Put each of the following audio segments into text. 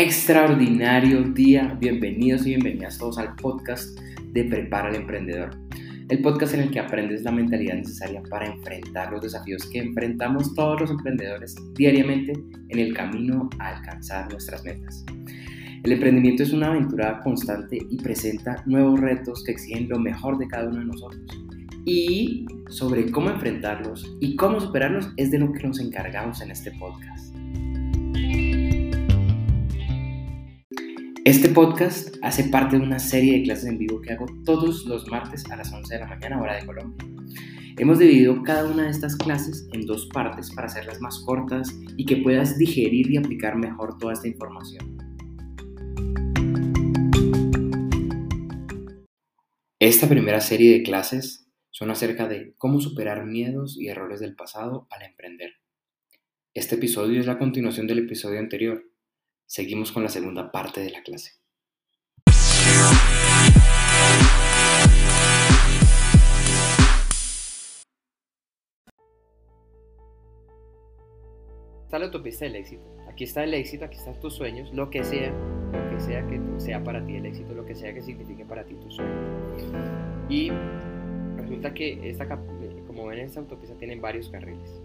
extraordinario día. Bienvenidos y bienvenidas todos al podcast de Prepara al Emprendedor. El podcast en el que aprendes la mentalidad necesaria para enfrentar los desafíos que enfrentamos todos los emprendedores diariamente en el camino a alcanzar nuestras metas. El emprendimiento es una aventura constante y presenta nuevos retos que exigen lo mejor de cada uno de nosotros. Y sobre cómo enfrentarlos y cómo superarlos es de lo que nos encargamos en este podcast. Podcast hace parte de una serie de clases en vivo que hago todos los martes a las 11 de la mañana hora de Colombia. Hemos dividido cada una de estas clases en dos partes para hacerlas más cortas y que puedas digerir y aplicar mejor toda esta información. Esta primera serie de clases son acerca de cómo superar miedos y errores del pasado al emprender. Este episodio es la continuación del episodio anterior Seguimos con la segunda parte de la clase. Está la autopista del éxito. Aquí está el éxito, aquí están tus sueños, lo que sea, lo que sea que sea para ti el éxito, lo que sea que signifique para ti tus sueños. Y resulta que esta, como ven, esta autopista tiene varios carriles.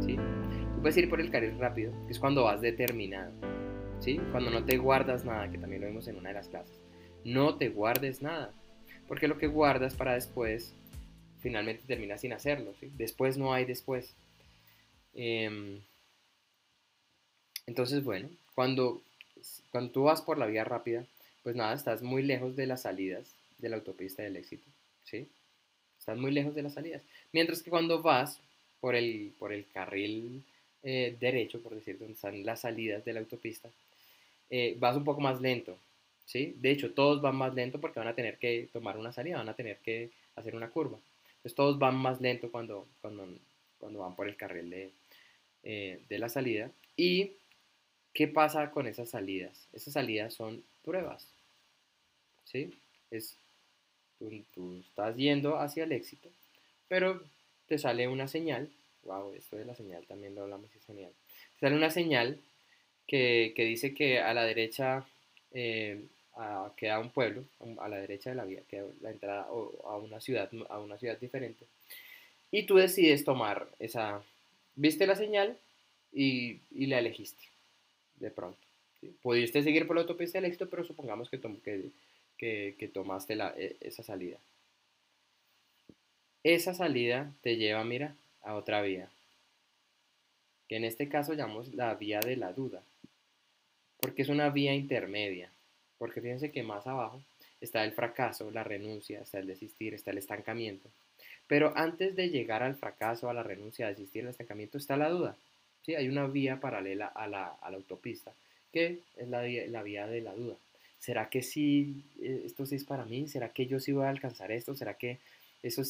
¿sí? Tú puedes ir por el carril rápido, que es cuando vas determinado cuando no te guardas nada, que también lo vimos en una de las clases. No te guardes nada, porque lo que guardas para después, finalmente terminas sin hacerlo, Después no hay después. Em, entonces, bueno, cuando, cuando tú vas por la vía rápida, pues nada, estás muy lejos de las salidas de la autopista del éxito, ¿sí? Estás muy lejos de las salidas. Mientras que cuando vas por el, por el carril eh, derecho, por decir, donde están las salidas de la autopista, eh, vas un poco más lento, ¿sí? De hecho, todos van más lento porque van a tener que tomar una salida, van a tener que hacer una curva. Entonces, todos van más lento cuando, cuando, cuando van por el carril de, eh, de la salida. ¿Y qué pasa con esas salidas? Esas salidas son pruebas, ¿sí? Es, tú, tú estás yendo hacia el éxito, pero te sale una señal, wow, esto de la señal también lo hablamos, es genial. Te sale una señal que, dice que a la derecha eh, queda un pueblo, a la derecha de la vía, queda la entrada a una ciudad, a una ciudad diferente. Y tú decides tomar esa, viste la señal y, la elegiste de pronto. Pudiste seguir por la autopista del éxito, pero supongamos que, tomaste e, esa salida. Esa salida te lleva, mira, a otra vía, que en este caso llamamos la vía de la duda porque es una vía intermedia. Porque fíjense que más abajo está el fracaso, la renuncia, está el desistir, está el estancamiento. Pero antes de llegar al fracaso, a la renuncia, a desistir, al estancamiento, está la duda. ¿Sí? Hay una vía paralela a la, autopista, que es la, la, vía de la duda. ¿Será que sí, eh, esto sí es para mí? ¿Será que yo sí voy a alcanzar esto? ¿Será que eso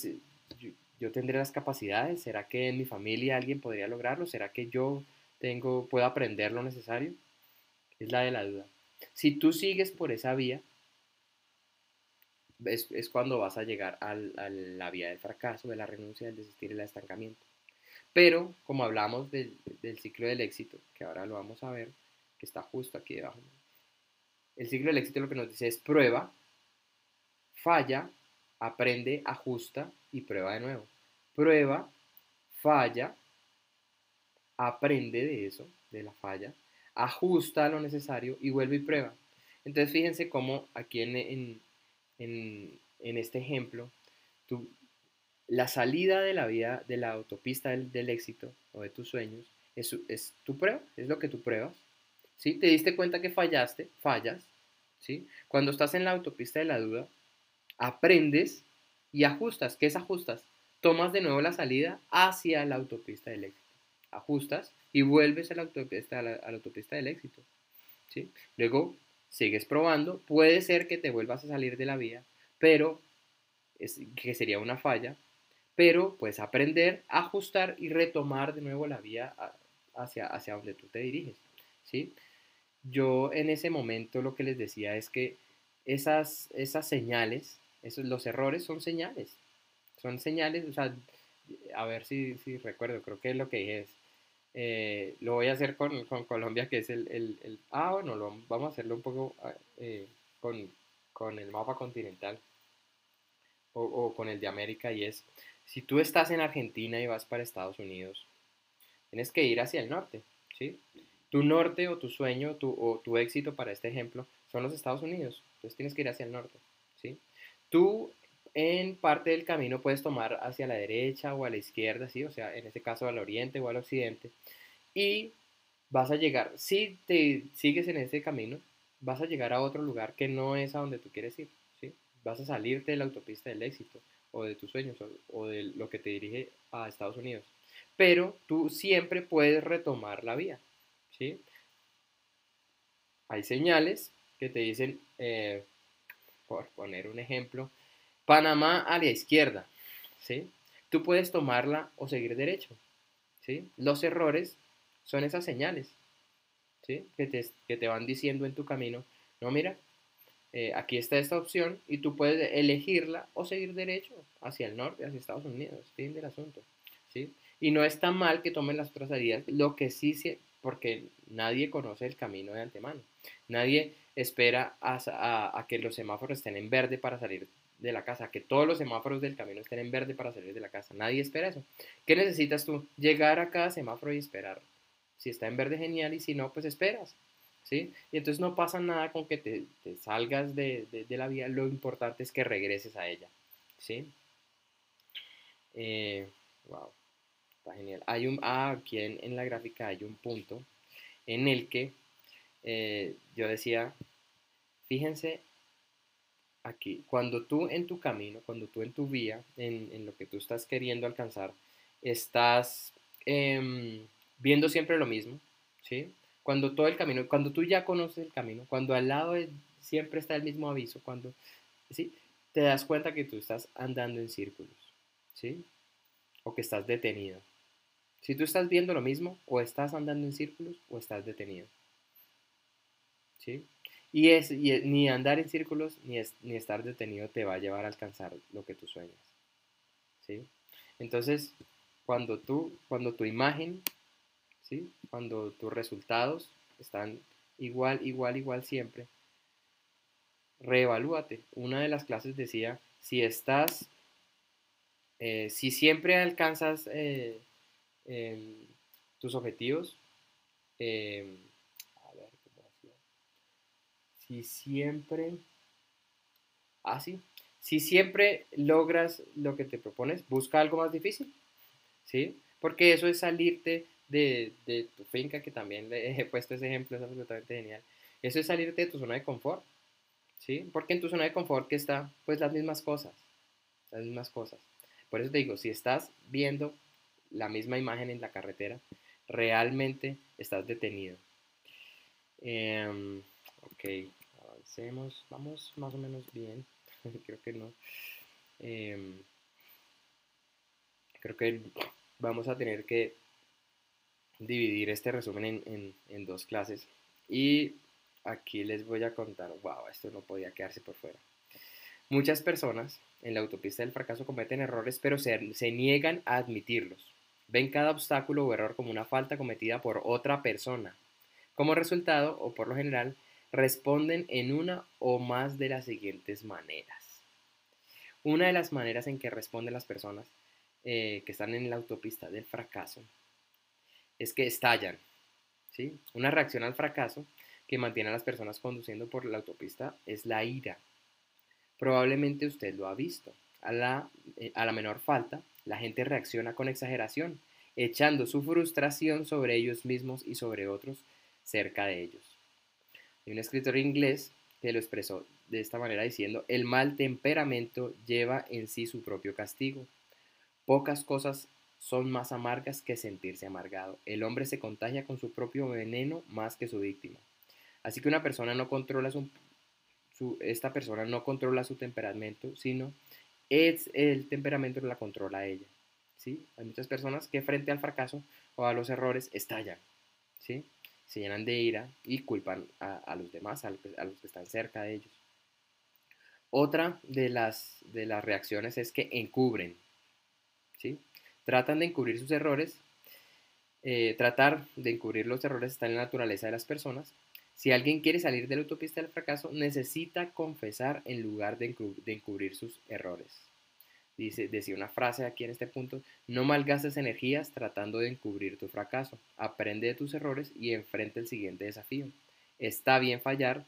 yo, yo, tendré las capacidades? ¿Será que en mi familia alguien podría lograrlo? ¿Será que yo tengo, puedo aprender lo necesario? es la de la duda. Si tú sigues por esa vía, es, cuando vas a llegar a la vía del fracaso, de la renuncia, del desistir y el estancamiento. Pero, como hablamos del, ciclo del éxito, que ahora lo vamos a ver, que está justo aquí debajo, el ciclo del éxito lo que nos dice es prueba, falla, aprende, ajusta y prueba de nuevo. Prueba, falla, aprende de eso, de la falla, ajusta lo necesario y vuelve y prueba. Entonces fíjense cómo aquí en, este ejemplo, la salida de la vida, de la autopista del, éxito o de tus sueños, es, es, tu prueba, es lo que tú pruebas. ¿sí? Te diste cuenta que fallaste, fallas. ¿sí? Cuando estás en la autopista de la duda, aprendes y ajustas. ¿Qué es ajustas? Tomas de nuevo la salida hacia la autopista del éxito. Ajustas y vuelves a la autopista, autopista del éxito. ¿sí? Luego sigues probando, puede ser que te vuelvas a salir de la vía, pero es, que sería una falla, pero puedes aprender, ajustar y retomar de nuevo la vía hacia, hacia donde tú te diriges. ¿sí? Yo en ese momento lo que les decía es que esas, esas señales, esos, los errores son señales, son señales, o sea, a ver si, si recuerdo, creo que es lo que dije es, Eh, lo voy a hacer con, con Colombia, que es el, el, el, Ah, bueno, lo, vamos a hacerlo un poco ah, eh, con, con, el mapa continental o, o, con el de América y es, si tú estás en Argentina y vas para Estados Unidos, tienes que ir hacia el norte, ¿sí? Tu norte o tu sueño tu, o tu éxito para este ejemplo son los Estados Unidos, entonces tienes que ir hacia el norte, ¿sí? Tú en parte del camino puedes tomar hacia la derecha o a la izquierda, ¿sí? O sea, en este caso al oriente o al occidente. Y vas a llegar, si te sigues en ese camino, vas a llegar a otro lugar que no es a donde tú quieres ir, ¿sí? Vas a salirte de la autopista del éxito o de tus sueños o, de lo que te dirige a Estados Unidos. Pero tú siempre puedes retomar la vía, ¿sí? Hay señales que te dicen, eh, por poner un ejemplo, Panamá a la izquierda, ¿sí? Tú puedes tomarla o seguir derecho, ¿sí? Los errores son esas señales, ¿sí? Que te, que te van diciendo en tu camino, no, mira, eh, aquí está esta opción y tú puedes elegirla o seguir derecho hacia el norte, hacia Estados Unidos, fin del asunto, ¿sí? Y no está mal que tomen las otras salidas, lo que sí, porque nadie conoce el camino de antemano, nadie espera a, a, que los semáforos estén en verde para salir de la casa, que todos los semáforos del camino estén en verde para salir de la casa. Nadie espera eso. ¿Qué necesitas tú? Llegar a cada semáforo y esperar. Si está en verde, genial, y si no, pues esperas. Y entonces no pasa nada con que te, salgas de, la vía, lo importante es que regreses a ella. ¿Sí? Eh, wow, está genial. Hay un, ah, aquí en, la gráfica hay un punto en el que eh, yo decía, fíjense aquí, cuando tú en tu camino, cuando tú en tu vía, en, lo que tú estás queriendo alcanzar, estás em, viendo siempre lo mismo, ¿sí? Cuando todo el camino, cuando tú ya conoces el camino, cuando al lado siempre está el mismo aviso, cuando, ¿sí? Te das cuenta que tú estás andando en círculos, ¿sí? O que estás detenido. Si tú estás viendo lo mismo, o estás andando en círculos, o estás detenido. ¿Sí? Y, es, ni andar en círculos ni, ni estar detenido te va a llevar a alcanzar lo que tú sueñas. ¿sí? Entonces, cuando, tú, cuando tu imagen, cuando tus resultados están igual, igual, igual siempre, reevalúate. Una de las clases decía, si estás, eh, si siempre alcanzas eh, em, tus objetivos, em, si siempre, así, ah, si siempre logras lo que te propones, busca algo más difícil, ¿sí? Porque eso es salirte de, de tu finca, que también le he puesto ese ejemplo, es absolutamente genial. Eso es salirte de tu zona de confort, ¿sí? Porque en tu zona de confort que está, pues, las mismas cosas, las mismas cosas. Por eso te digo, si estás viendo la misma imagen en la carretera, realmente estás detenido. Eh, ok, vamos más o menos bien, creo que no. Em, creo que vamos a tener que dividir este resumen en, dos clases y aquí les voy a contar, wow, esto no podía quedarse por fuera. Muchas personas en la autopista del fracaso cometen errores, pero se, niegan a admitirlos. Ven cada obstáculo o error como una falta cometida por otra persona. Como resultado, o por lo general, responden en una o más de las siguientes maneras. Una de las maneras en que responden las personas eh, que están en la autopista del fracaso es que estallan. ¿sí? Una reacción al fracaso que mantiene a las personas conduciendo por la autopista es la ira. Probablemente usted lo ha visto. A la, eh, a la menor falta, la gente reacciona con exageración, echando su frustración sobre ellos mismos y sobre otros cerca de ellos. Hay un escritor inglés que lo expresó de esta manera diciendo, el mal temperamento lleva en sí su propio castigo. Pocas cosas son más amargas que sentirse amargado. El hombre se contagia con su propio veneno más que su víctima. Así que una persona no controla su, esta persona no controla su temperamento, sino es el temperamento que la controla a ella. ¿sí? Hay muchas personas que frente al fracaso o a los errores estallan. ¿sí? se llenan de ira y culpan a, los demás, a los, que, están cerca de ellos. Otra de las, de las reacciones es que encubren, ¿sí? Tratan de encubrir sus errores eh, tratar de encubrir los errores está en la naturaleza de las personas. Si alguien quiere salir de la autopista del fracaso, necesita confesar en lugar de, encubrir sus errores. Dice, decía una frase aquí en este punto, no malgastes energías tratando de encubrir tu fracaso. Aprende de tus errores y enfrenta el siguiente desafío. Está bien fallar,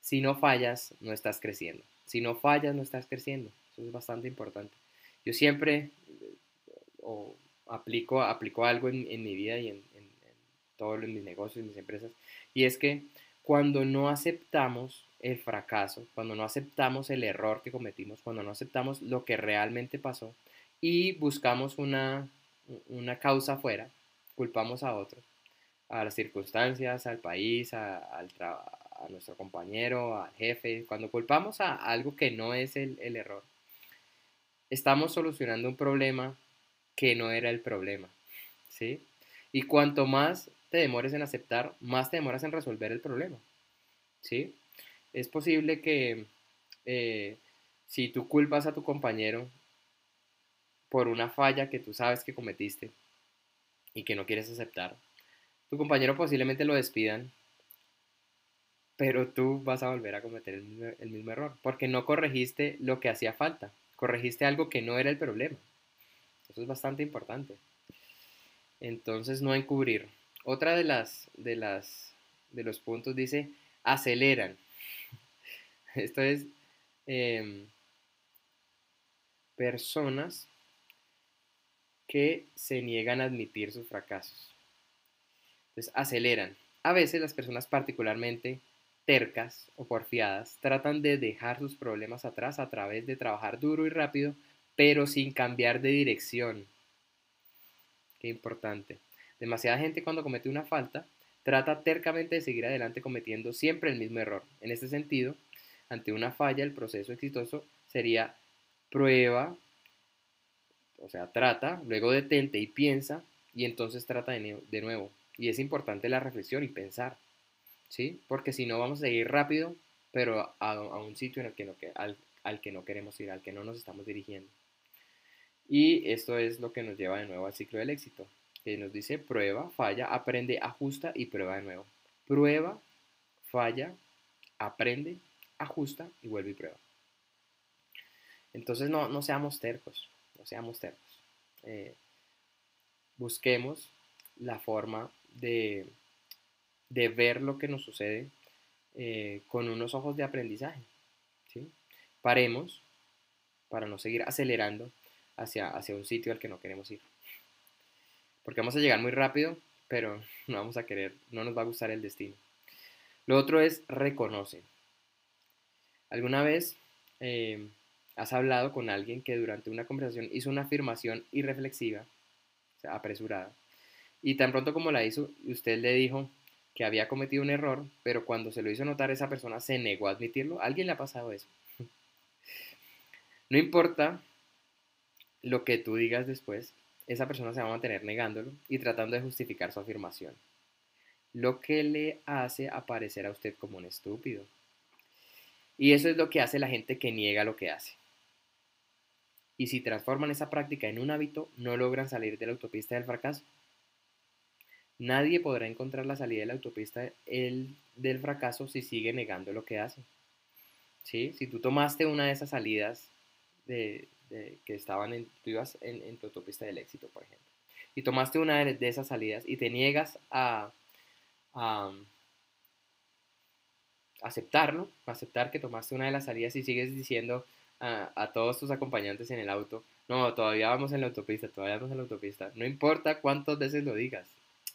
si no fallas, no estás creciendo. Si no fallas, no estás creciendo. Eso es bastante importante. Yo siempre o aplico, aplico algo en, mi vida y en, en, todos mis negocios, mis empresas, y es que cuando no aceptamos el fracaso, cuando no aceptamos el error que cometimos, cuando no aceptamos lo que realmente pasó y buscamos una, una causa afuera, culpamos a otro, a las circunstancias, al país, a, a nuestro compañero, al jefe, cuando culpamos a algo que no es el, el error, estamos solucionando un problema que no era el problema, ¿sí? Y cuanto más te demores en aceptar, más te demoras en resolver el problema, ¿sí? Es posible que eh, si tú culpas a tu compañero por una falla que tú sabes que cometiste y que no quieres aceptar, tu compañero posiblemente lo despidan, pero tú vas a volver a cometer el el mismo error, porque no corregiste lo que hacía falta, corregiste algo que no era el problema. Eso es bastante importante. Entonces, no encubrir. Otra de las, de las, de los puntos dice, aceleran. Esto es em, personas que se niegan a admitir sus fracasos. Entonces, aceleran. A veces las personas particularmente tercas o porfiadas tratan de dejar sus problemas atrás a través de trabajar duro y rápido pero sin cambiar de dirección. Qué importante. Demasiada gente cuando comete una falta trata tercamente de seguir adelante cometiendo siempre el mismo error. En este sentido, ante una falla, el proceso exitoso sería prueba, o sea, trata, luego detente y piensa, y entonces trata de, nuevo. Y es importante la reflexión y pensar, ¿sí? Porque si no vamos a seguir rápido, pero a, un sitio en el que no, al que no queremos ir, al que no nos estamos dirigiendo. Y esto es lo que nos lleva de nuevo al ciclo del éxito, que nos dice prueba, falla, aprende, ajusta y prueba de nuevo. Prueba, falla, aprende, ajusta y vuelve y prueba. Entonces no, no seamos tercos, no seamos tercos. Eh, busquemos la forma de, de, ver lo que nos sucede eh, con unos ojos de aprendizaje. ¿sí? Paremos para no seguir acelerando hacia, hacia un sitio al que no queremos ir. Porque vamos a llegar muy rápido, pero no vamos a querer, no nos va a gustar el destino. Lo otro es reconoce. ¿Alguna vez eh, has hablado con alguien que durante una conversación hizo una afirmación irreflexiva, o apresurada, y tan pronto como la hizo, usted le dijo que había cometido un error, pero cuando se lo hizo notar esa persona se negó a admitirlo? ¿A alguien le ha pasado eso? no importa lo que tú digas después, esa persona se va a mantener negándolo y tratando de justificar su afirmación, lo que le hace aparecer a usted como un estúpido. Y eso es lo que hace la gente que niega lo que hace. Y si transforman esa práctica en un hábito, no logran salir de la autopista del fracaso. Nadie podrá encontrar la salida de la autopista del fracaso si sigue negando lo que hace. ¿Sí? Si tú tomaste una de esas salidas de, que estaban en, tú ibas en, tu autopista del éxito, por ejemplo, y tomaste una de, esas salidas y te niegas a, aceptarlo, aceptar que tomaste una de las salidas y sigues diciendo a, a, todos tus acompañantes en el auto, no, todavía vamos en la autopista, todavía vamos en la autopista, no importa cuántas veces lo digas,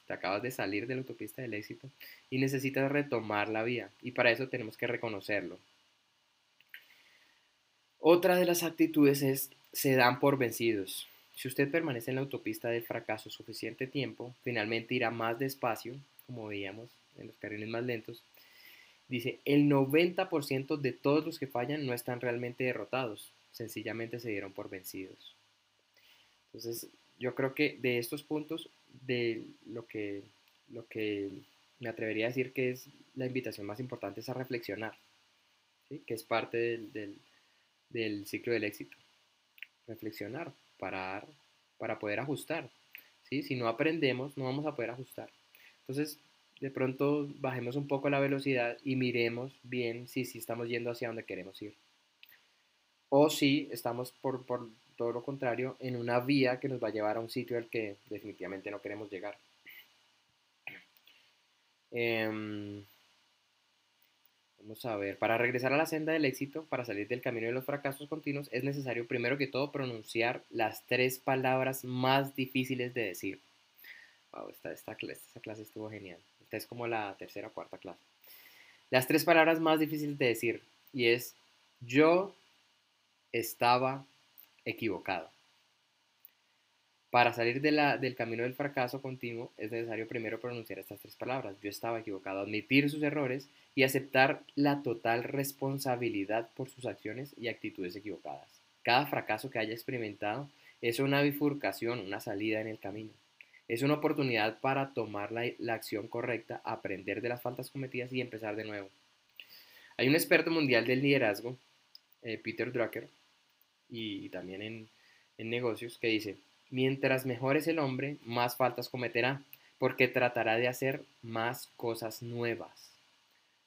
te acabas de salir de la autopista del éxito y necesitas retomar la vía y para eso tenemos que reconocerlo, otra de las actitudes es se dan por vencidos. Si usted permanece en la autopista del fracaso suficiente tiempo, finalmente irá más despacio, como veíamos en los carriles más lentos. Dice, el 90% de todos los que fallan no están realmente derrotados, sencillamente se dieron por vencidos. Entonces, yo creo que de estos puntos, de lo que, lo que me atrevería a decir que es la invitación más importante es a reflexionar, que es parte del del ciclo del éxito. Reflexionar, parar, para poder ajustar. ¿sí? Si no aprendemos, no vamos a poder ajustar. Entonces, de pronto bajemos un poco la velocidad y miremos bien si, si estamos yendo hacia donde queremos ir. O si estamos por, por todo lo contrario, en una vía que nos va a llevar a un sitio al que definitivamente no queremos llegar. Em, vamos a ver, para regresar a la senda del éxito, para salir del camino de los fracasos continuos, es necesario primero que todo pronunciar las tres palabras más difíciles de decir. Wow, esta, esta, esta clase estuvo genial. Esta es como la tercera o cuarta clase. Las tres palabras más difíciles de decir y es yo estaba equivocado. Para salir del camino del fracaso continuo es necesario primero pronunciar estas tres palabras. Yo estaba equivocado, admitir sus errores y aceptar la total responsabilidad por sus acciones y actitudes equivocadas. Cada fracaso que haya experimentado es una bifurcación, una salida en el camino. Es una oportunidad para tomar la, acción correcta, aprender de las faltas cometidas y empezar de nuevo. Hay un experto mundial del liderazgo, eh, Peter Drucker, y también en, en negocios, que dice, Mientras mejor es el hombre, más faltas cometerá, porque tratará de hacer más cosas nuevas.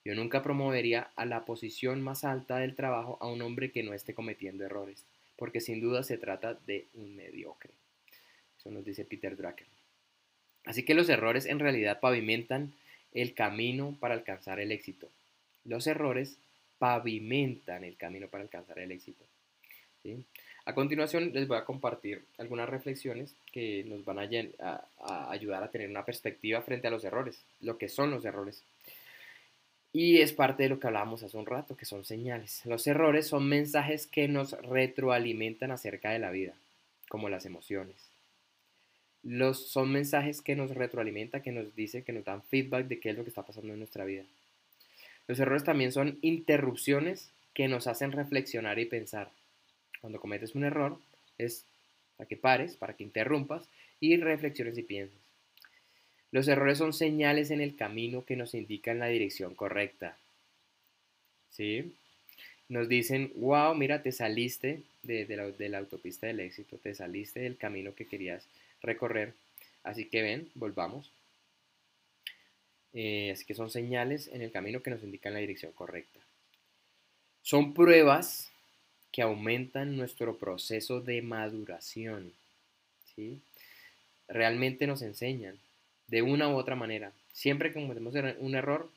Yo nunca promovería a la posición más alta del trabajo a un hombre que no esté cometiendo errores, porque sin duda se trata de un mediocre. Eso nos dice Peter Drucker. Así que los errores en realidad pavimentan el camino para alcanzar el éxito. Los errores pavimentan el camino para alcanzar el éxito. A continuación les voy a compartir algunas reflexiones que nos van a, ayudar a tener una perspectiva frente a los errores, lo que son los errores. Y es parte de lo que hablábamos hace un rato, que son señales. Los errores son mensajes que nos retroalimentan acerca de la vida, como las emociones. Los, son mensajes que nos retroalimentan, que nos dicen, que nos dan feedback de qué es lo que está pasando en nuestra vida. Los errores también son interrupciones que nos hacen reflexionar y pensar cuando cometes un error es para que pares, para que interrumpas y reflexiones y pienses. Los errores son señales en el camino que nos indican la dirección correcta. ¿Sí? Nos dicen, wow, mira, te saliste de, la, autopista del éxito, te saliste del camino que querías recorrer. Así que ven, volvamos. Eh, así que son señales en el camino que nos indican la dirección correcta. Son pruebas que aumentan nuestro proceso de maduración. ¿sí? Realmente nos enseñan de una u otra manera. Siempre que cometemos un error,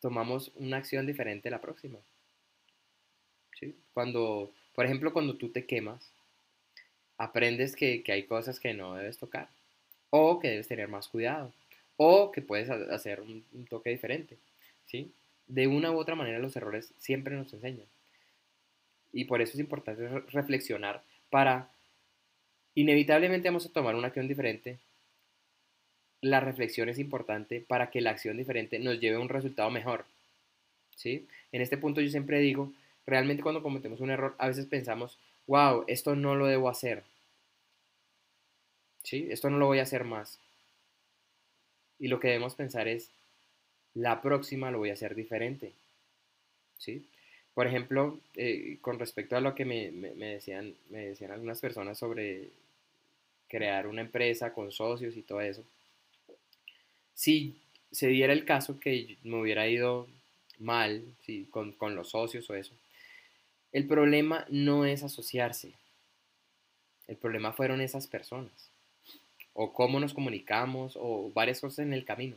tomamos una acción diferente la próxima. ¿sí? Cuando, por ejemplo, cuando tú te quemas, aprendes que, hay cosas que no debes tocar, o que debes tener más cuidado, o que puedes hacer un, un toque diferente. ¿sí? De una u otra manera los errores siempre nos enseñan. Y por eso es importante reflexionar para, inevitablemente vamos a tomar una acción diferente. La reflexión es importante para que la acción diferente nos lleve a un resultado mejor. ¿sí? En este punto yo siempre digo, realmente cuando cometemos un error, a veces pensamos, wow, esto no lo debo hacer. ¿Sí? Esto no lo voy a hacer más. Y lo que debemos pensar es, la próxima lo voy a hacer diferente. ¿Sí? Por ejemplo, eh, con respecto a lo que me, decían, me decían algunas personas sobre crear una empresa con socios y todo eso, si se diera el caso que me hubiera ido mal con, con los socios o eso, el problema no es asociarse, el problema fueron esas personas, o cómo nos comunicamos, o varias cosas en el camino,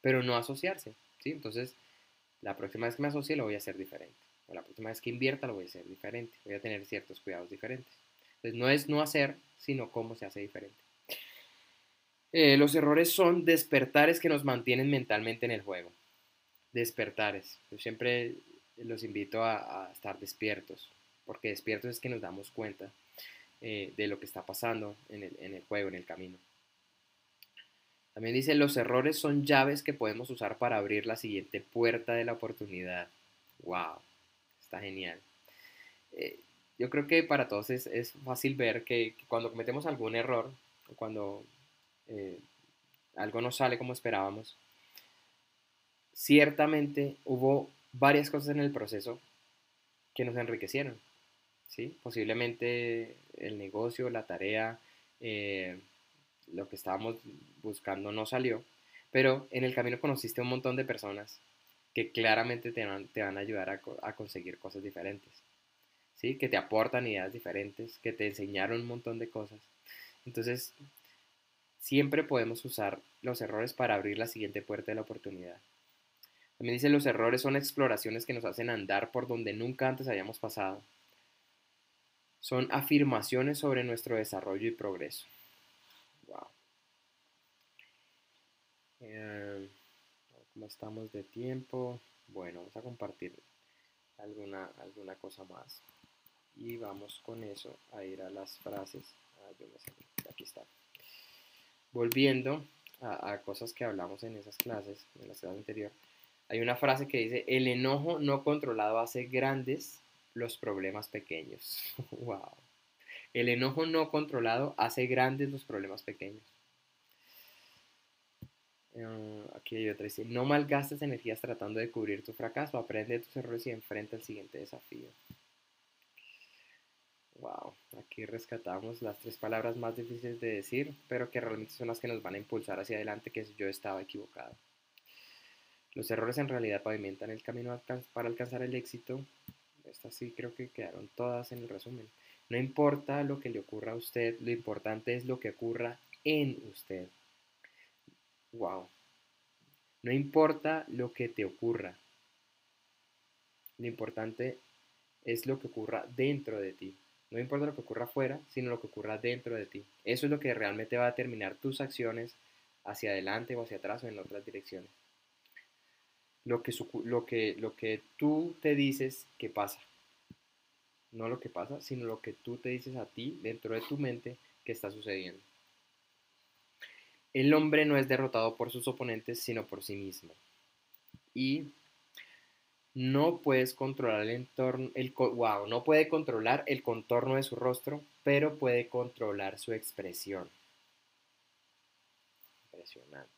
pero no asociarse, ¿sí? Entonces, la próxima vez que me asocie lo voy a hacer diferente la próxima vez que invierta lo voy a hacer diferente, voy a tener ciertos cuidados diferentes. Entonces no es no hacer, sino cómo se hace diferente. Eh, los errores son despertares que nos mantienen mentalmente en el juego. Despertares. Yo siempre los invito a, estar despiertos, porque despiertos es que nos damos cuenta eh, de lo que está pasando en el, en el juego, en el camino. También dice, los errores son llaves que podemos usar para abrir la siguiente puerta de la oportunidad. ¡Wow! Está genial. Eh, yo creo que para todos es, fácil ver que, cuando cometemos algún error, cuando eh, algo no sale como esperábamos, ciertamente hubo varias cosas en el proceso que nos enriquecieron. ¿sí? Posiblemente el negocio, la tarea, eh, lo que estábamos buscando no salió, pero en el camino conociste un montón de personas que claramente te van, a ayudar a, conseguir cosas diferentes, ¿sí? Que te aportan ideas diferentes, que te enseñaron un montón de cosas. Entonces, siempre podemos usar los errores para abrir la siguiente puerta de la oportunidad. También dice, los errores son exploraciones que nos hacen andar por donde nunca antes habíamos pasado. Son afirmaciones sobre nuestro desarrollo y progreso. Wow. ¿Cómo estamos de tiempo? Bueno, vamos a compartir alguna, alguna cosa más. Y vamos con eso a ir a las frases. Ah, aquí está. Volviendo a, a cosas que hablamos en esas clases, en la clase anterior hay una frase que dice, el enojo no controlado hace grandes los problemas pequeños. wow. El enojo no controlado hace grandes los problemas pequeños. Ah, aquí hay otra, dice, no malgastes energías tratando de cubrir tu fracaso, aprende de tus errores y enfrenta el siguiente desafío. Wow, aquí rescatamos las tres palabras más difíciles de decir, pero que realmente son las que nos van a impulsar hacia adelante, que es yo estaba equivocado. Los errores en realidad pavimentan el camino para alcanzar el éxito. Estas sí creo que quedaron todas en el resumen. No importa lo que le ocurra a usted, lo importante es lo que ocurra en usted. Wow. No importa lo que te ocurra. Lo importante es lo que ocurra dentro de ti. No importa lo que ocurra afuera, sino lo que ocurra dentro de ti. Eso es lo que realmente va a determinar tus acciones hacia adelante o hacia atrás o en otras direcciones lo que, lo que, lo que tú te dices que pasa. No lo que pasa, sino lo que tú te dices a ti dentro de tu mente que está sucediendo. El hombre no es derrotado por sus oponentes, sino por sí mismo. Y no puedes controlar el entorno, wow, no puede controlar el contorno de su rostro, pero puede controlar su expresión. Impresionante.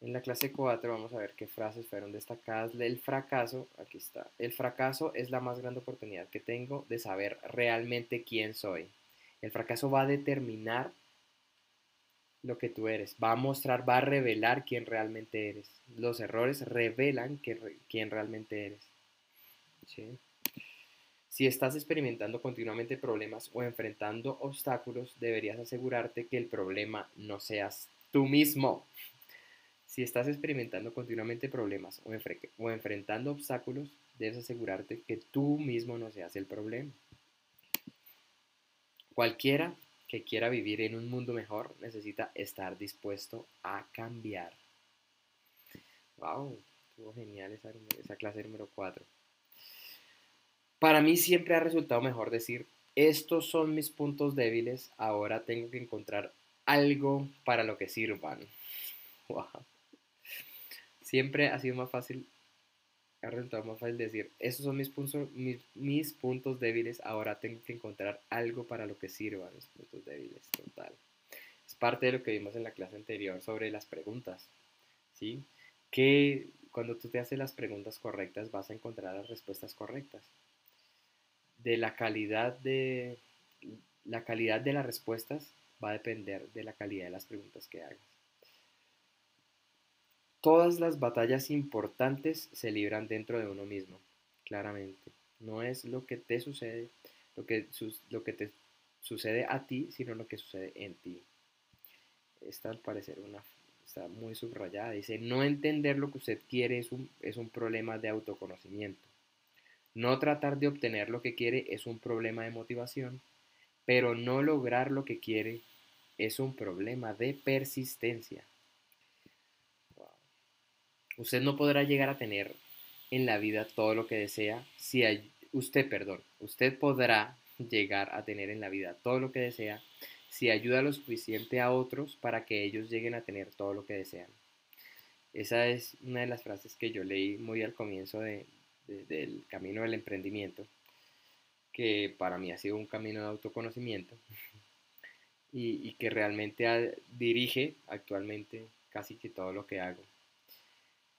En la clase 4 vamos a ver qué frases fueron destacadas. El fracaso, aquí está. El fracaso es la más grande oportunidad que tengo de saber realmente quién soy. El fracaso va a determinar lo que tú eres. Va a mostrar, va a revelar quién realmente eres. Los errores revelan quién realmente eres. Si estás experimentando continuamente problemas o enfrentando obstáculos, deberías asegurarte que el problema no seas tú mismo. Si estás experimentando continuamente problemas o, enfrentando obstáculos, debes asegurarte que tú mismo no seas el problema. Cualquiera que quiera vivir en un mundo mejor necesita estar dispuesto a cambiar. ¡Wow! Estuvo genial esa, esa clase número 4. Para mí siempre ha resultado mejor decir, estos son mis puntos débiles, ahora tengo que encontrar algo para lo que sirvan. ¡Wow! siempre ha sido más fácil, ha resultado más fácil decir, esos son mis puntos, mis, puntos débiles, ahora tengo que encontrar algo para lo que sirvan mis puntos débiles, total. Es parte de lo que vimos en la clase anterior sobre las preguntas, ¿sí? Que cuando tú te haces las preguntas correctas vas a encontrar las respuestas correctas. De la calidad de, la calidad de las respuestas va a depender de la calidad de las preguntas que hagas. Todas las batallas importantes se libran dentro de uno mismo, claramente. No es lo que te sucede, lo que, te sucede a ti, sino lo que sucede en ti. Esta al parecer una, está muy subrayada. Dice, no entender lo que usted quiere es un, es un problema de autoconocimiento. No tratar de obtener lo que quiere es un problema de motivación, pero no lograr lo que quiere es un problema de persistencia. Usted no podrá llegar a tener en la vida todo lo que desea si hay, usted, perdón, usted podrá llegar a tener en la vida todo lo que desea si ayuda lo suficiente a otros para que ellos lleguen a tener todo lo que desean. Esa es una de las frases que yo leí muy al comienzo del camino del emprendimiento, que para mí ha sido un camino de autoconocimiento y, y que realmente dirige actualmente casi que todo lo que hago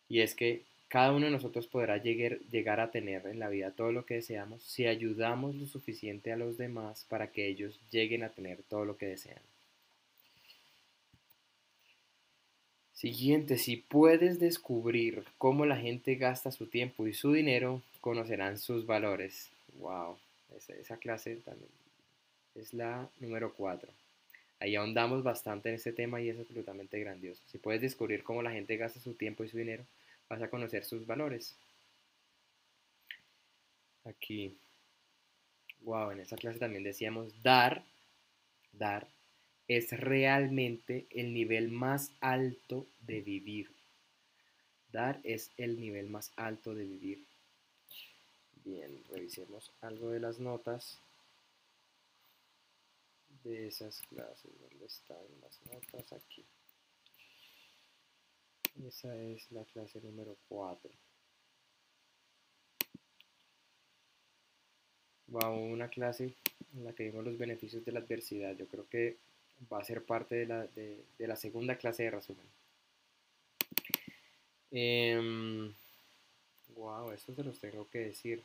y es que cada uno de nosotros podrá llegar, a tener en la vida todo lo que deseamos si ayudamos lo suficiente a los demás para que ellos lleguen a tener todo lo que desean. Siguiente, si puedes descubrir cómo la gente gasta su tiempo y su dinero, conocerán sus valores. Wow, esa, esa clase también es la número 4. Ahí ahondamos bastante en este tema y es absolutamente grandioso. Si puedes descubrir cómo la gente gasta su tiempo y su dinero, vas a conocer sus valores. Aquí, wow, en esa clase también decíamos dar, dar es realmente el nivel más alto de vivir. Dar es el nivel más alto de vivir. Bien, revisemos algo de las notas de esas clases. ¿Dónde están las notas? Aquí. Esa es la clase número 4. Va una clase en la que vimos los beneficios de la adversidad. Yo creo que va a ser parte de la, de, la segunda clase de resumen. wow, em, esto se los tengo que decir.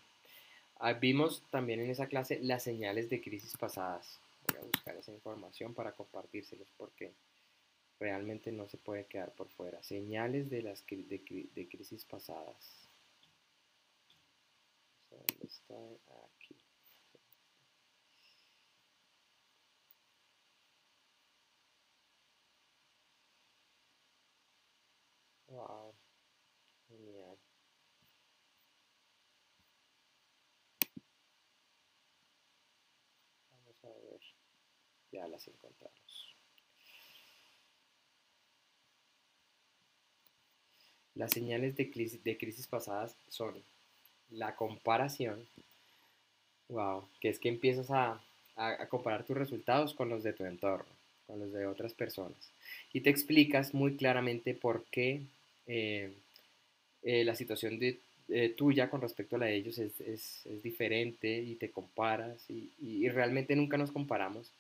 Ah, vimos también en esa clase las señales de crisis pasadas. Voy a buscar esa información para compartírselos porque realmente no se puede quedar por fuera. Señales de las de, crisis pasadas. ¿Dónde está? Aquí. Wow. Genial. Vamos a ver. Ya las encontramos. Las señales de crisis, de crisis pasadas son la comparación, wow, que es que empiezas a, a, comparar tus resultados con los de tu entorno, con los de otras personas. Y te explicas muy claramente por qué eh, eh, la situación eh, tuya con respecto a la de ellos es, es, es diferente y te comparas y, y, realmente nunca nos comparamos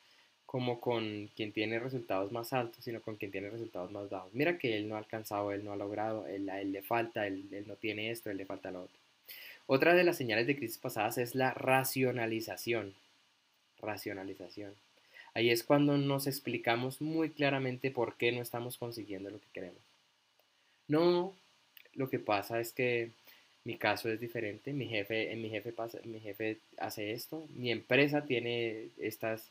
como con quien tiene resultados más altos, sino con quien tiene resultados más bajos. Mira que él no ha alcanzado, él no ha logrado, él, le falta, él, él no tiene esto, él le falta lo otro. Otra de las señales de crisis pasadas es la racionalización. Racionalización. Ahí es cuando nos explicamos muy claramente por qué no estamos consiguiendo lo que queremos. No, lo que pasa es que mi caso es diferente, mi jefe, mi jefe, pasa, mi jefe hace esto, mi empresa tiene estas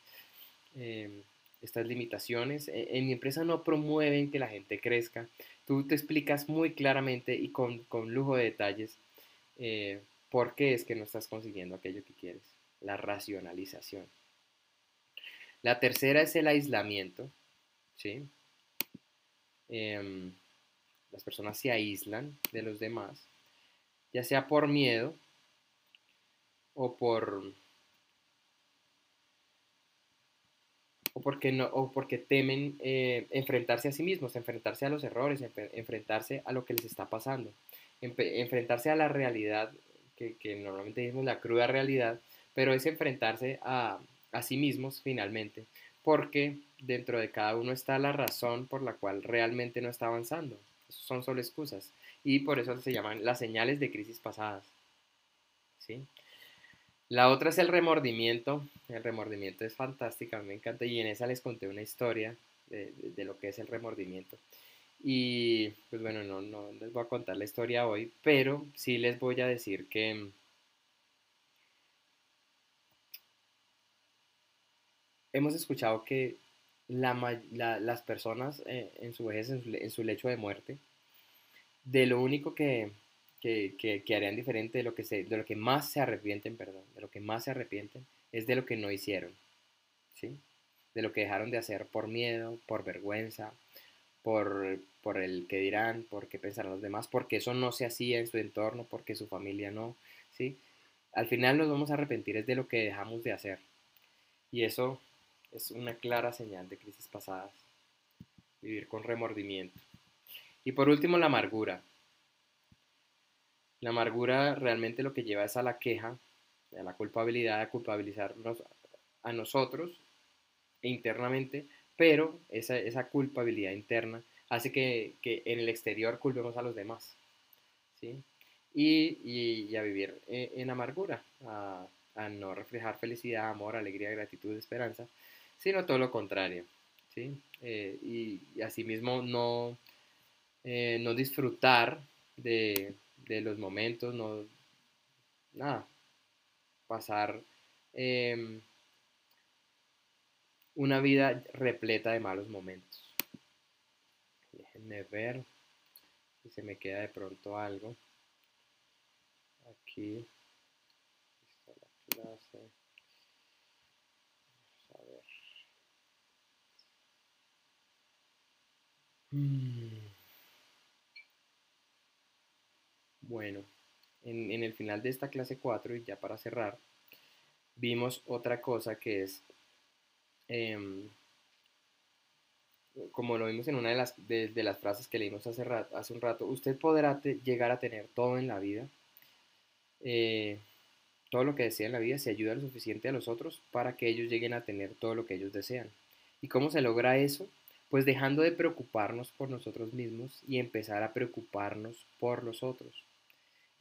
Em, estas limitaciones. E, en mi empresa no promueven que la gente crezca. Tú te explicas muy claramente y con, con lujo de detalles eh, por qué es que no estás consiguiendo aquello que quieres. La racionalización. La tercera es el aislamiento. ¿sí? Em, las personas se aíslan de los demás, ya sea por miedo o por o porque, no, o porque temen eh, enfrentarse a sí mismos, enfrentarse a los errores, enfrentarse a lo que les está pasando, enfrentarse a la realidad, que, que, normalmente decimos la cruda realidad, pero es enfrentarse a, a sí mismos finalmente, porque dentro de cada uno está la razón por la cual realmente no está avanzando. Son solo excusas. Y por eso se llaman las señales de crisis pasadas. ¿Sí? La otra es el remordimiento. El remordimiento es fantástica, me encanta. Y en esa les conté una historia de, lo que es el remordimiento. Y pues bueno, no, no les voy a contar la historia hoy, pero sí les voy a decir que hemos escuchado que las personas eh, en su vejez, en su lecho de muerte, de lo único que, que, que, harían diferente de lo que, se, de lo que más se arrepienten, perdón, de lo que más se arrepienten es de lo que no hicieron, ¿sí? De lo que dejaron de hacer por miedo, por vergüenza, por, por el que dirán, por qué pensarán los demás, porque eso no se hacía en su entorno, porque su familia no, ¿sí? Al final nos vamos a arrepentir es de lo que dejamos de hacer. Y eso es una clara señal de crisis pasadas. Vivir con remordimiento. Y por último, la amargura. La amargura realmente lo que lleva es a la queja, a la culpabilidad, a culpabilizarnos a nosotros internamente, pero esa, esa culpabilidad interna hace que, que, en el exterior culpemos a los demás. ¿sí? Y, y, a vivir eh, en, amargura, a, a, no reflejar felicidad, amor, alegría, gratitud, esperanza, sino todo lo contrario. ¿sí? Eh, y, asimismo no eh, no disfrutar de, los momentos, no, nada, pasar em, una vida repleta de malos momentos. Déjenme ver si se me queda de pronto algo. Aquí está la clase. Vamos a ver. Mm. Bueno, en, el final de esta clase 4, y ya para cerrar, vimos otra cosa que es, em, como lo vimos en una de las, de, las frases que leímos hace, un rato, usted podrá llegar a tener todo en la vida, eh, todo lo que desea en la vida, si ayuda lo suficiente a los otros para que ellos lleguen a tener todo lo que ellos desean. ¿Y cómo se logra eso? Pues dejando de preocuparnos por nosotros mismos y empezar a preocuparnos por los otros.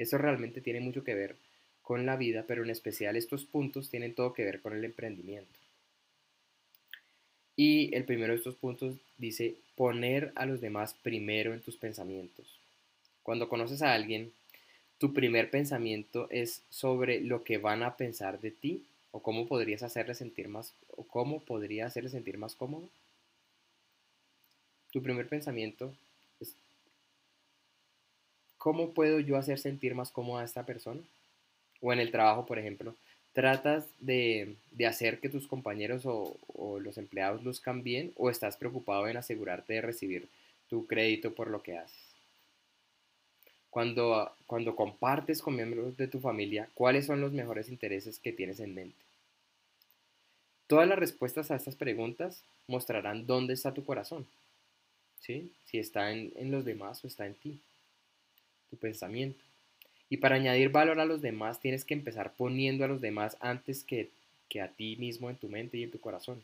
Eso realmente tiene mucho que ver con la vida, pero en especial estos puntos tienen todo que ver con el emprendimiento. Y el primero de estos puntos dice poner a los demás primero en tus pensamientos. Cuando conoces a alguien, tu primer pensamiento es sobre lo que van a pensar de ti o cómo podrías hacerle sentir más o cómo podría hacerle sentir más cómodo. Tu primer pensamiento ¿cómo puedo yo hacer sentir más cómoda a esta persona? O en el trabajo, por ejemplo, ¿tratas de, hacer que tus compañeros o, los empleados luzcan bien o estás preocupado en asegurarte de recibir tu crédito por lo que haces? Cuando, cuando compartes con miembros de tu familia, ¿cuáles son los mejores intereses que tienes en mente? Todas las respuestas a estas preguntas mostrarán dónde está tu corazón, ¿sí? si está en, en los demás o está en ti tu pensamiento. Y para añadir valor a los demás tienes que empezar poniendo a los demás antes que, a ti mismo en tu mente y en tu corazón.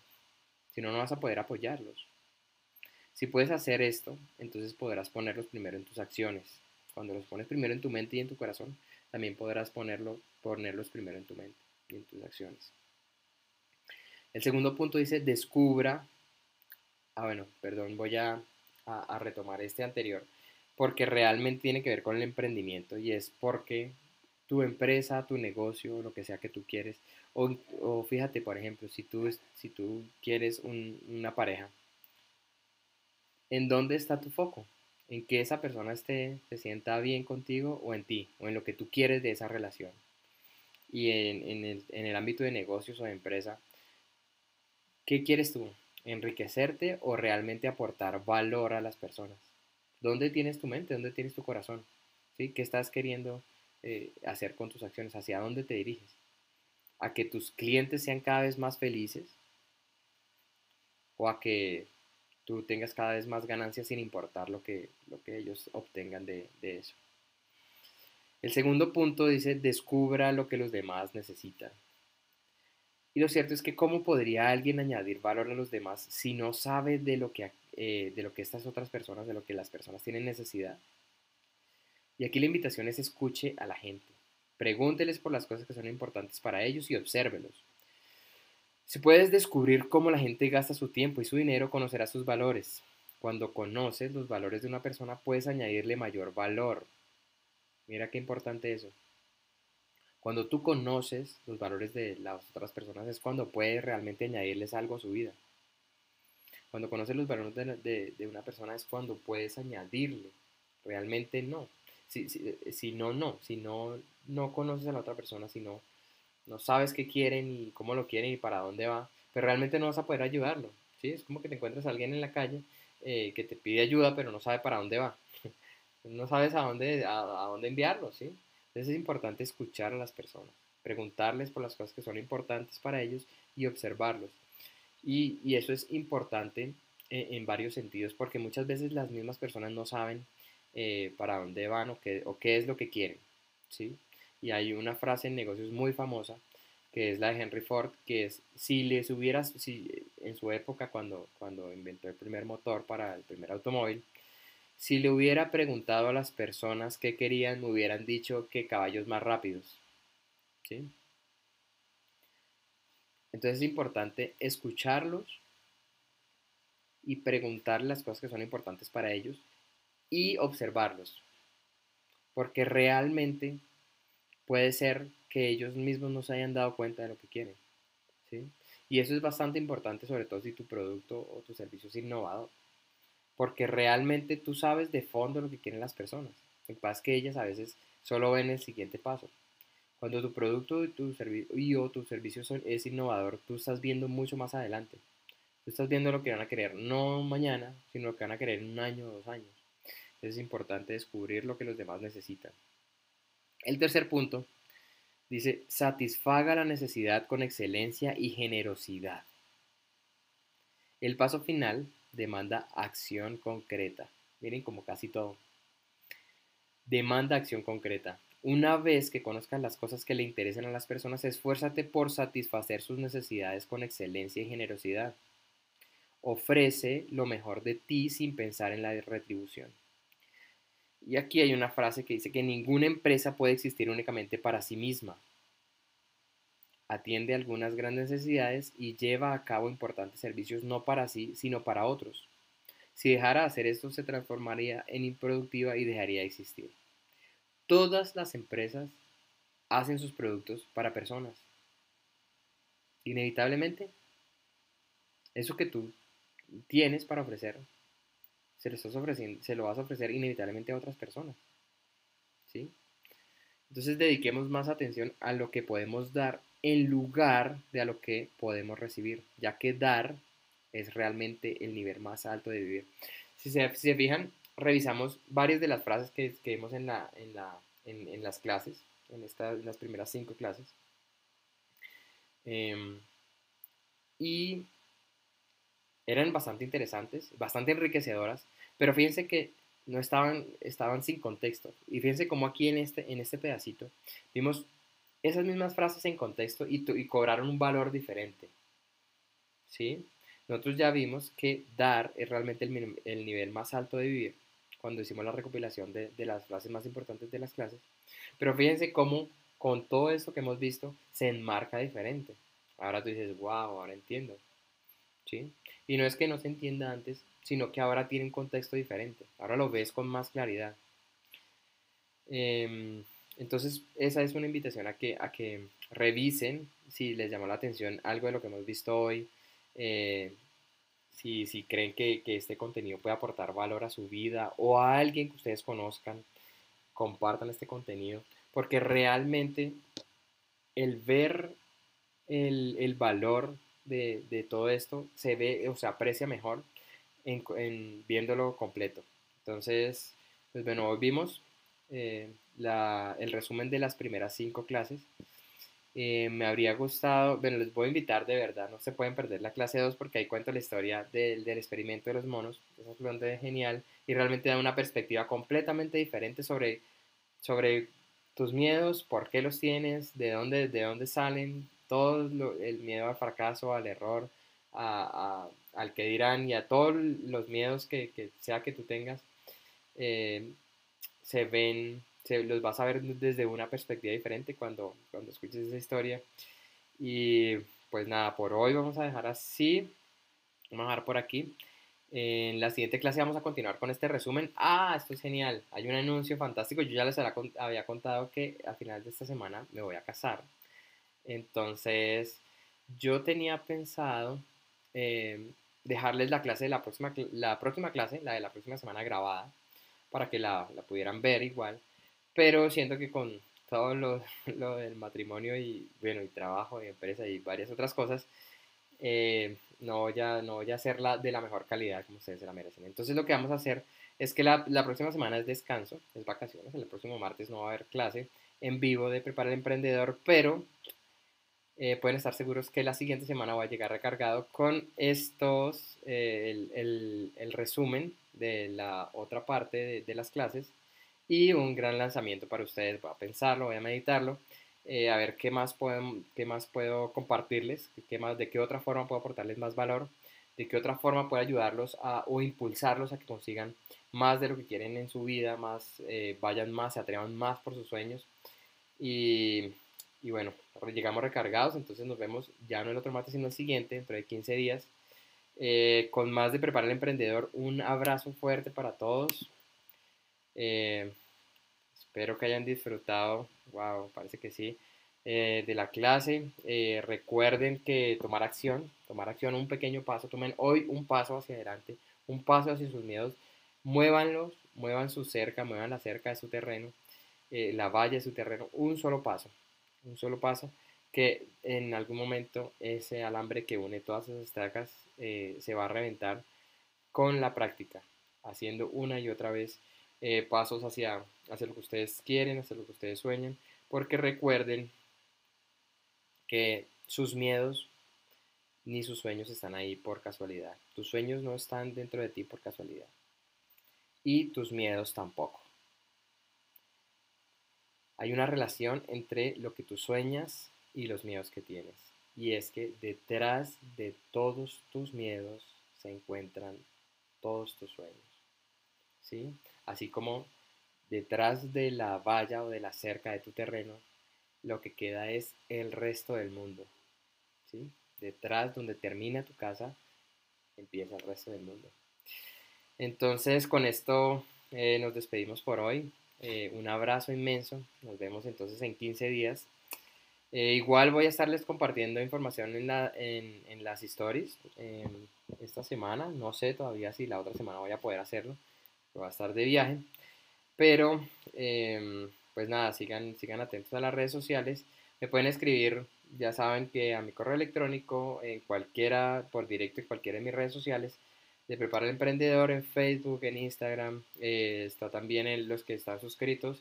Si no, no vas a poder apoyarlos. Si puedes hacer esto, entonces podrás ponerlos primero en tus acciones. Cuando los pones primero en tu mente y en tu corazón, también podrás ponerlo, ponerlos primero en tu mente y en tus acciones. El segundo punto dice, descubra, ah bueno, perdón, voy a retomar este anterior porque realmente tiene que ver con el emprendimiento y es porque tu empresa, tu negocio, lo que sea que tú quieres, o, fíjate, por ejemplo, si tú, si tú quieres una pareja, ¿en dónde está tu foco? ¿En que esa persona esté, se sienta bien contigo o en ti, o en lo que tú quieres de esa relación? Y en, el, en el ámbito de negocios o de empresa, ¿qué quieres tú? ¿Enriquecerte o realmente aportar valor a las personas? ¿Dónde tienes tu mente? ¿Dónde tienes tu corazón? ¿Sí? ¿Qué estás queriendo eh, hacer con tus acciones? ¿Hacia dónde te diriges? ¿A que tus clientes sean cada vez más felices? ¿O a que tú tengas cada vez más ganancias sin importar lo que, lo que ellos obtengan de, de eso? El segundo punto dice, descubra lo que los demás necesitan. Y lo cierto es que cómo podría alguien añadir valor a los demás si no sabe de lo que eh, de lo que estas otras personas, de lo que las personas tienen necesidad. Y aquí la invitación es escuche a la gente. Pregúnteles por las cosas que son importantes para ellos y obsérvelos. Si puedes descubrir cómo la gente gasta su tiempo y su dinero, conocerás sus valores. Cuando conoces los valores de una persona, puedes añadirle mayor valor. Mira qué importante eso. Cuando tú conoces los valores de las otras personas es cuando puedes realmente añadirles algo a su vida. Cuando conoces los valores de, una persona es cuando puedes añadirle. Realmente no. Si, si, no, no. Si no, no conoces a la otra persona, si no, no sabes qué quieren y cómo lo quieren y para dónde va, pero realmente no vas a poder ayudarlo. ¿sí? Es como que te encuentras a alguien en la calle eh, que te pide ayuda, pero no sabe para dónde va. no sabes a dónde, a, dónde enviarlo. ¿sí? Entonces es importante escuchar a las personas, preguntarles por las cosas que son importantes para ellos y observarlos. Y, eso es importante eh, en varios sentidos porque muchas veces las mismas personas no saben eh, para dónde van o qué, o qué es lo que quieren. ¿sí? Y hay una frase en negocios muy famosa que es la de Henry Ford, que es, si les hubieras, si en su época cuando, cuando inventó el primer motor para el primer automóvil, si le hubiera preguntado a las personas qué querían, me hubieran dicho que caballos más rápidos. ¿sí? Entonces es importante escucharlos y preguntar las cosas que son importantes para ellos y observarlos. Porque realmente puede ser que ellos mismos no se hayan dado cuenta de lo que quieren. ¿sí? Y eso es bastante importante, sobre todo si tu producto o tu servicio es innovador. Porque realmente tú sabes de fondo lo que quieren las personas. Lo que pasa es que ellas a veces solo ven el siguiente paso. Cuando tu producto y, tu y o tu servicio es innovador, tú estás viendo mucho más adelante. Tú estás viendo lo que van a querer, no mañana, sino lo que van a querer en un año o dos años. es importante descubrir lo que los demás necesitan. El tercer punto dice, satisfaga la necesidad con excelencia y generosidad. El paso final demanda acción concreta. Miren como casi todo. Demanda acción concreta. Una vez que conozcas las cosas que le interesan a las personas, esfuérzate por satisfacer sus necesidades con excelencia y generosidad. Ofrece lo mejor de ti sin pensar en la retribución. Y aquí hay una frase que dice que ninguna empresa puede existir únicamente para sí misma. Atiende algunas grandes necesidades y lleva a cabo importantes servicios no para sí, sino para otros. Si dejara de hacer esto, se transformaría en improductiva y dejaría de existir. Todas las empresas hacen sus productos para personas. Inevitablemente, eso que tú tienes para ofrecer, se lo, se vas a ofrecer inevitablemente a otras personas. ¿Sí? Entonces dediquemos más atención a lo que podemos dar en lugar de a lo que podemos recibir, ya que dar es realmente el nivel más alto de vivir. Si se, fijan, revisamos varias de las frases que, vemos en, la, en, la, en, las clases, en, estas, las primeras cinco clases. Em, y eran bastante interesantes, bastante enriquecedoras, pero fíjense que no estaban, estaban sin contexto. Y fíjense cómo aquí en este, en este pedacito vimos esas mismas frases en contexto y, y cobraron un valor diferente. ¿Sí? Nosotros ya vimos que dar es realmente el, nivel más alto de vivir cuando hicimos la recopilación de, las frases más importantes de las clases. Pero fíjense cómo con todo esto que hemos visto se enmarca diferente. Ahora tú dices, wow, ahora entiendo. ¿Sí? Y no es que no se entienda antes, sino que ahora tiene un contexto diferente. Ahora lo ves con más claridad. Em, entonces, esa es una invitación a que, a que revisen si les llamó la atención algo de lo que hemos visto hoy, eh, si, si, creen que, que, este contenido puede aportar valor a su vida o a alguien que ustedes conozcan, compartan este contenido, porque realmente el ver el, el valor de, de, todo esto se ve o se aprecia mejor en, en viéndolo completo. Entonces, pues bueno, hoy vimos eh, la, el resumen de las primeras cinco clases. Eh, me habría gustado, bueno, les voy a invitar de verdad, no se pueden perder la clase 2 porque ahí cuento la historia del, del experimento de los monos, es absolutamente genial y realmente da una perspectiva completamente diferente sobre, sobre tus miedos, por qué los tienes, de dónde, de dónde salen, todo el miedo al fracaso, al error, a, al que dirán y a todos los miedos que, que sea que tú tengas, eh, se ven los vas a ver desde una perspectiva diferente cuando, cuando escuches esa historia. Y pues nada, por hoy vamos a dejar así. Vamos a dejar por aquí. En la siguiente clase vamos a continuar con este resumen. Ah, esto es genial. Hay un anuncio fantástico. Yo ya les había contado que a final de esta semana me voy a casar. Entonces, yo tenía pensado em, dejarles la clase de la próxima, la próxima clase, la de la próxima semana grabada, para que la, la pudieran ver igual pero siento que con todo lo, lo, del matrimonio y, bueno, y trabajo y empresa y varias otras cosas, eh, no, voy a, no voy a hacerla de la mejor calidad como ustedes se la merecen. Entonces lo que vamos a hacer es que la, la próxima semana es descanso, es vacaciones, el próximo martes no va a haber clase en vivo de Preparar el Emprendedor, pero eh, pueden estar seguros que la siguiente semana va a llegar recargado con estos, eh, el, el, el, resumen de la otra parte de, de las clases y un gran lanzamiento para ustedes. Voy a pensarlo, voy a meditarlo, eh, a ver qué más, puedo, qué más puedo compartirles, qué más, de qué otra forma puedo aportarles más valor, de qué otra forma puedo ayudarlos a, o impulsarlos a que consigan más de lo que quieren en su vida, más, eh, vayan más, se atrevan más por sus sueños. Y, y bueno, llegamos recargados, entonces nos vemos ya no el otro martes, sino el siguiente, dentro de 15 días. Eh, con más de Preparar el Emprendedor, un abrazo fuerte para todos. Eh, espero que hayan disfrutado, wow, parece que sí, eh, de la clase. Eh, recuerden que tomar acción, tomar acción, un pequeño paso, tomen hoy un paso hacia adelante, un paso hacia sus miedos, muévanlos, muevan su cerca, muevan la cerca de su terreno, la valla de su terreno, un solo paso, un solo paso que en algún momento ese alambre que une todas esas estacas se va a reventar con la práctica, haciendo una y otra vez eh, pasos hacia, hacia lo que ustedes quieren, hacia lo que ustedes sueñan, porque recuerden que sus miedos ni sus sueños están ahí por casualidad. Tus sueños no están dentro de ti por casualidad. Y tus miedos tampoco. Hay una relación entre lo que tú sueñas y los miedos que tienes. Y es que detrás de todos tus miedos se encuentran todos tus sueños. ¿Sí? Así como detrás de la valla o de la cerca de tu terreno, lo que queda es el resto del mundo. ¿sí? Detrás donde termina tu casa, empieza el resto del mundo. Entonces, con esto eh, nos despedimos por hoy. Eh, un abrazo inmenso. Nos vemos entonces en 15 días. Eh, igual voy a estarles compartiendo información en, la, en, las stories esta semana. No sé todavía si la otra semana voy a poder hacerlo va a estar de viaje. Pero, em, pues nada, sigan, sigan atentos a las redes sociales. Me pueden escribir, ya saben que a mi correo electrónico, en cualquiera, por directo en cualquiera de mis redes sociales, de Prepara el Emprendedor, en Facebook, en Instagram, eh, está también los que están suscritos,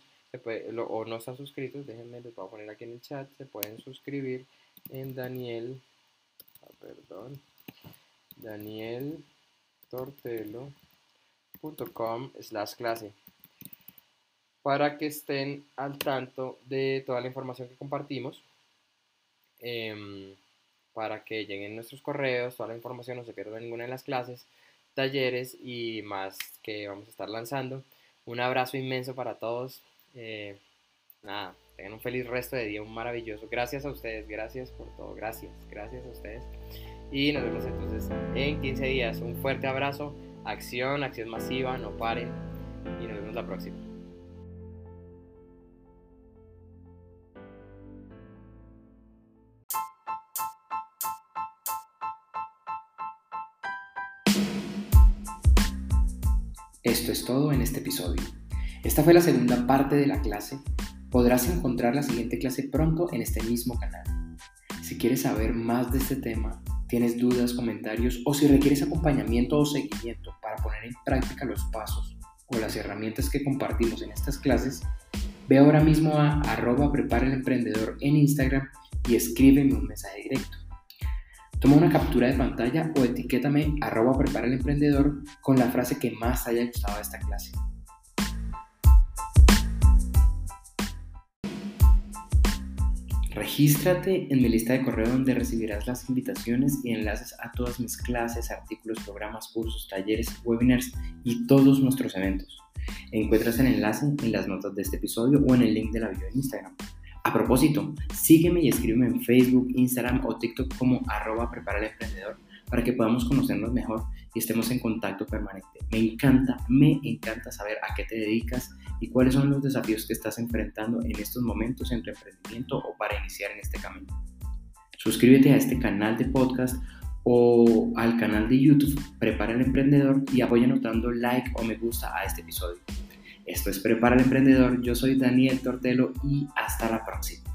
o no están suscritos, déjenme, les voy a poner aquí en el chat, se pueden suscribir en Daniel, ah, perdón, Daniel Tortelo com slash clase para que estén al tanto de toda la información que compartimos, em, para que lleguen nuestros correos, toda la información, no se pierda ninguna de las clases, talleres y más que vamos a estar lanzando. Un abrazo inmenso para todos. Eh, nada, tengan un feliz resto de día, un maravilloso. Gracias a ustedes, gracias por todo, gracias, gracias a ustedes. Y nos vemos entonces en 15 días. Un fuerte abrazo acción, acción masiva, no paren y nos vemos la próxima. Esto es todo en este episodio. Esta fue la segunda parte de la clase. Podrás encontrar la siguiente clase pronto en este mismo canal. Si quieres saber más de este tema, tienes dudas, comentarios o si requieres acompañamiento o seguimiento para poner en práctica los pasos o las herramientas que compartimos en estas clases, ve ahora mismo a arroba prepara el emprendedor en Instagram y escríbeme un mensaje directo. Toma una captura de pantalla o etiquétame arroba prepara el emprendedor con la frase que más haya gustado de esta clase. Regístrate en mi lista de correo donde recibirás las invitaciones y enlaces a todas mis clases, artículos, programas, cursos, talleres, webinars y todos nuestros eventos. Encuentras el enlace en las notas de este episodio o en el link de la bio en Instagram. A propósito, sígueme y escríbeme en Facebook, Instagram o TikTok como arroba prepara emprendedor para que podamos conocernos mejor y estemos en contacto permanente. Me encanta, me encanta saber a qué te dedicas y cuáles son los desafíos que estás enfrentando en estos momentos en tu emprendimiento o para iniciar en este camino. Suscríbete a este canal de podcast o al canal de YouTube Prepara el Emprendedor y apoya dando like o me gusta a este episodio. Esto es Prepara el Emprendedor, yo soy Daniel Tortelo y hasta la próxima.